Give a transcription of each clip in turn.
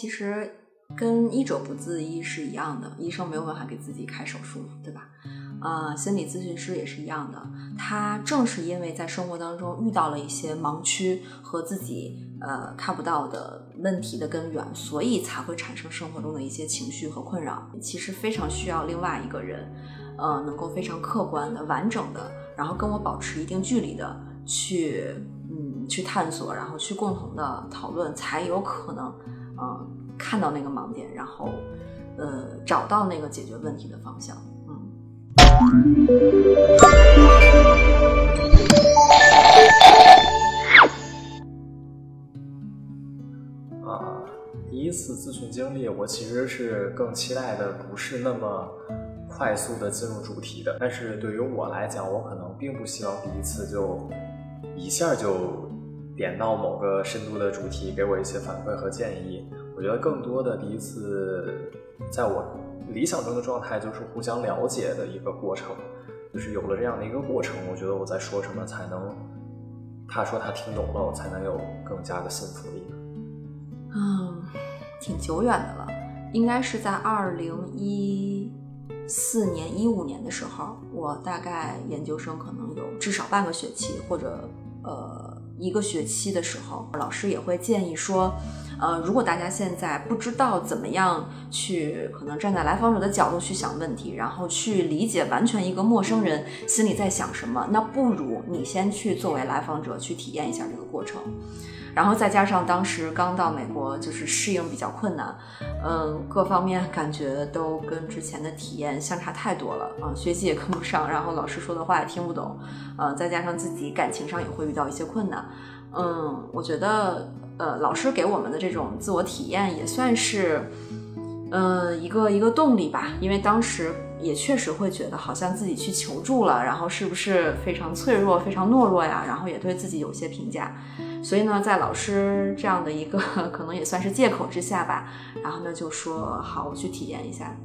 其实跟医者不自医是一样的，医生没有办法给自己开手术，对吧？呃，心理咨询师也是一样的，他正是因为在生活当中遇到了一些盲区和自己呃看不到的问题的根源，所以才会产生生活中的一些情绪和困扰。其实非常需要另外一个人，呃，能够非常客观的、完整的，然后跟我保持一定距离的去，嗯，去探索，然后去共同的讨论，才有可能，嗯，看到那个盲点，然后，呃，找到那个解决问题的方向。嗯啊，第一次咨询经历，我其实是更期待的，不是那么快速的进入主题的。但是对于我来讲，我可能并不希望第一次就一下就点到某个深度的主题，给我一些反馈和建议。我觉得更多的第一次，在我。理想中的状态就是互相了解的一个过程，就是有了这样的一个过程，我觉得我在说什么才能，他说他听懂了，我才能有更加的信服力。嗯，挺久远的了，应该是在二零一四年、一五年的时候，我大概研究生可能有至少半个学期或者呃一个学期的时候，老师也会建议说。呃，如果大家现在不知道怎么样去，可能站在来访者的角度去想问题，然后去理解完全一个陌生人心里在想什么，那不如你先去作为来访者去体验一下这个过程。然后再加上当时刚到美国，就是适应比较困难，嗯，各方面感觉都跟之前的体验相差太多了啊，学习也跟不上，然后老师说的话也听不懂，呃，再加上自己感情上也会遇到一些困难，嗯，我觉得。呃，老师给我们的这种自我体验也算是，呃，一个一个动力吧。因为当时也确实会觉得，好像自己去求助了，然后是不是非常脆弱、非常懦弱呀？然后也对自己有些评价。所以呢，在老师这样的一个 可能也算是借口之下吧，然后呢就说好，我去体验一下。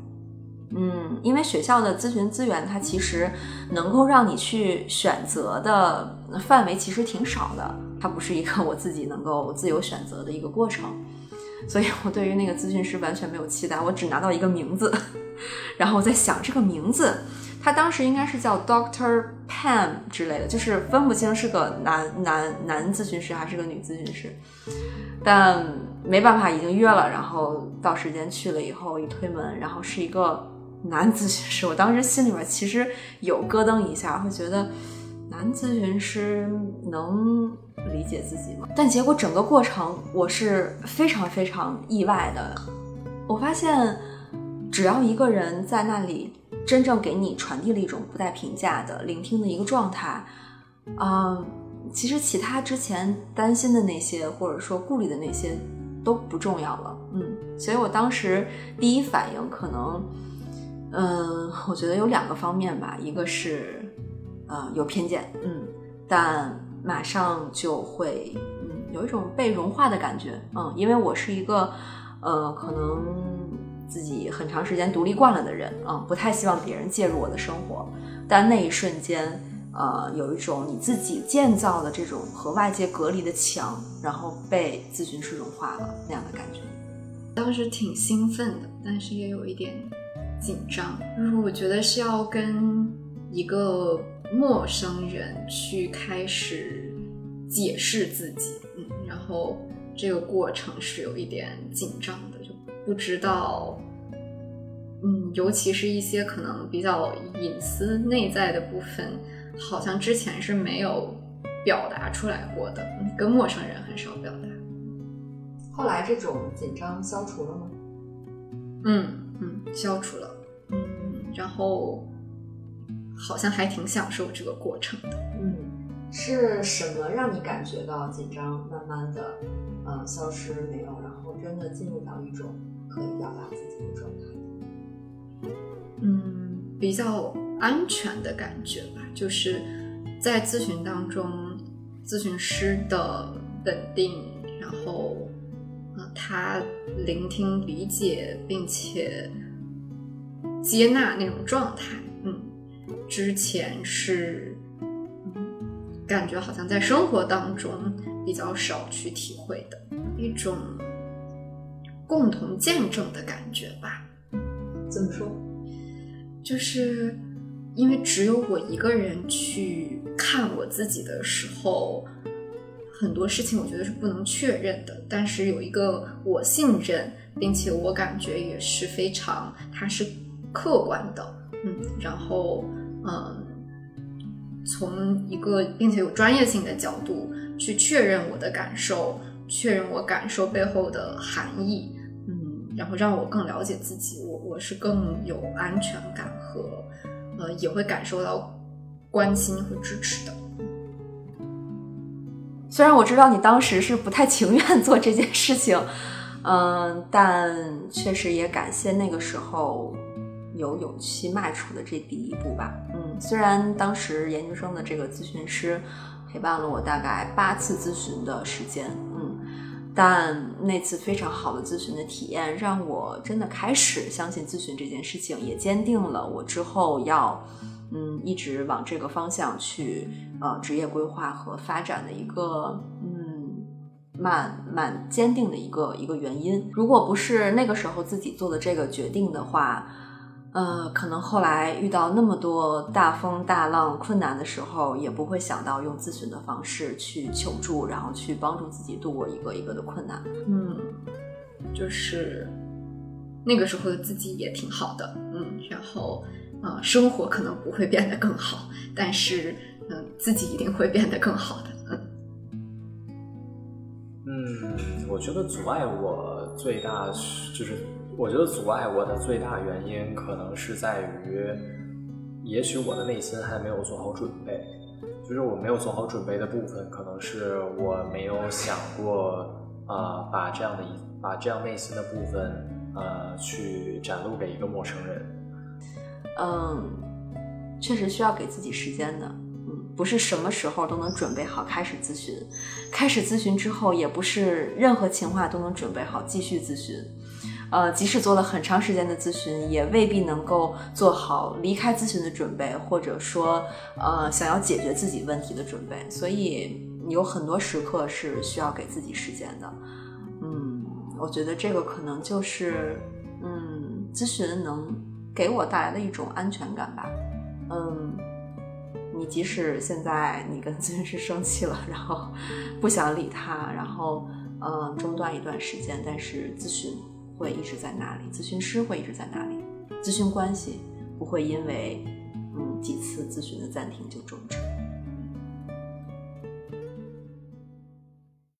嗯，因为学校的咨询资源，它其实能够让你去选择的范围其实挺少的，它不是一个我自己能够自由选择的一个过程，所以我对于那个咨询师完全没有期待，我只拿到一个名字，然后我在想这个名字，他当时应该是叫 Doctor Pam 之类的，就是分不清是个男男男咨询师还是个女咨询师，但没办法，已经约了，然后到时间去了以后一推门，然后是一个。男咨询师，我当时心里面其实有咯噔一下，会觉得男咨询师能理解自己吗？但结果整个过程我是非常非常意外的。我发现，只要一个人在那里真正给你传递了一种不带评价的聆听的一个状态，嗯，其实其他之前担心的那些或者说顾虑的那些都不重要了。嗯，所以我当时第一反应可能。嗯，我觉得有两个方面吧，一个是，呃，有偏见，嗯，但马上就会，嗯，有一种被融化的感觉，嗯，因为我是一个，呃，可能自己很长时间独立惯了的人，嗯，不太希望别人介入我的生活，但那一瞬间，呃，有一种你自己建造的这种和外界隔离的墙，然后被咨询师融化了那样的感觉，当时挺兴奋的，但是也有一点。紧张，就是我觉得是要跟一个陌生人去开始解释自己，嗯，然后这个过程是有一点紧张的，就不知道，嗯，尤其是一些可能比较隐私内在的部分，好像之前是没有表达出来过的，跟陌生人很少表达。后来这种紧张消除了吗？嗯嗯，消除了。嗯然后好像还挺享受这个过程的。嗯，是什么让你感觉到紧张，慢慢的呃消失没有，然后真的进入到一种可以表达自己的状态？嗯，比较安全的感觉吧，就是在咨询当中，咨询师的稳定，然后呃他聆听、理解，并且。接纳那种状态，嗯，之前是，感觉好像在生活当中比较少去体会的一种共同见证的感觉吧。怎么说？就是因为只有我一个人去看我自己的时候，很多事情我觉得是不能确认的。但是有一个我信任，并且我感觉也是非常，它是客观的，嗯，然后嗯，从一个并且有专业性的角度去确认我的感受，确认我感受背后的含义，嗯，然后让我更了解自己，我我是更有安全感和呃也会感受到关心和支持的。虽然我知道你当时是不太情愿做这件事情，嗯，但确实也感谢那个时候有勇气迈出的这第一步吧。虽然当时研究生的这个咨询师陪伴了我大概八次咨询的时间，嗯，但那次非常好的咨询的体验，让我真的开始相信咨询这件事情，也坚定了我之后要。嗯，一直往这个方向去，呃，职业规划和发展的一个，嗯，蛮蛮坚定的一个一个原因。如果不是那个时候自己做的这个决定的话，呃，可能后来遇到那么多大风大浪、困难的时候，也不会想到用咨询的方式去求助，然后去帮助自己度过一个一个的困难。嗯，就是那个时候的自己也挺好的，嗯，然后。呃，生活可能不会变得更好，但是，嗯，自己一定会变得更好的。嗯，我觉得阻碍我最大就是，我觉得阻碍我的最大原因可能是在于，也许我的内心还没有做好准备。就是我没有做好准备的部分，可能是我没有想过，啊，把这样的一把这样内心的部分，呃，去展露给一个陌生人。嗯，确实需要给自己时间的。嗯，不是什么时候都能准备好开始咨询，开始咨询之后，也不是任何情况都能准备好继续咨询。呃，即使做了很长时间的咨询，也未必能够做好离开咨询的准备，或者说，呃，想要解决自己问题的准备。所以，有很多时刻是需要给自己时间的。嗯，我觉得这个可能就是，嗯，咨询能。给我带来的一种安全感吧，嗯，你即使现在你跟咨询师生气了，然后不想理他，然后嗯中断一段时间，但是咨询会一直在那里，咨询师会一直在那里，咨询关系不会因为嗯几次咨询的暂停就终止。